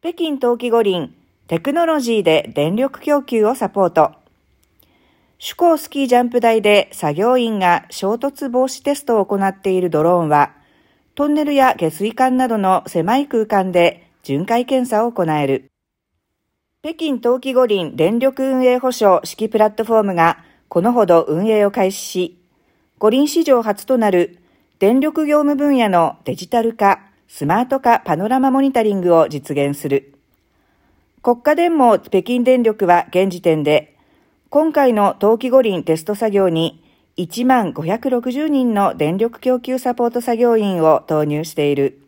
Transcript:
北京冬季五輪テクノロジーで電力供給をサポート。首港スキージャンプ台で作業員が衝突防止テストを行っているドローンは、トンネルや下水管などの狭い空間で巡回検査を行える。北京冬季五輪電力運営保障式プラットフォームがこのほど運営を開始し、五輪史上初となる電力業務分野のデジタル化、スマート化パノラマモニタリングを実現する。国家電網北京電力は現時点で、今回の冬季五輪テスト作業に1万560人の電力供給サポート作業員を投入している。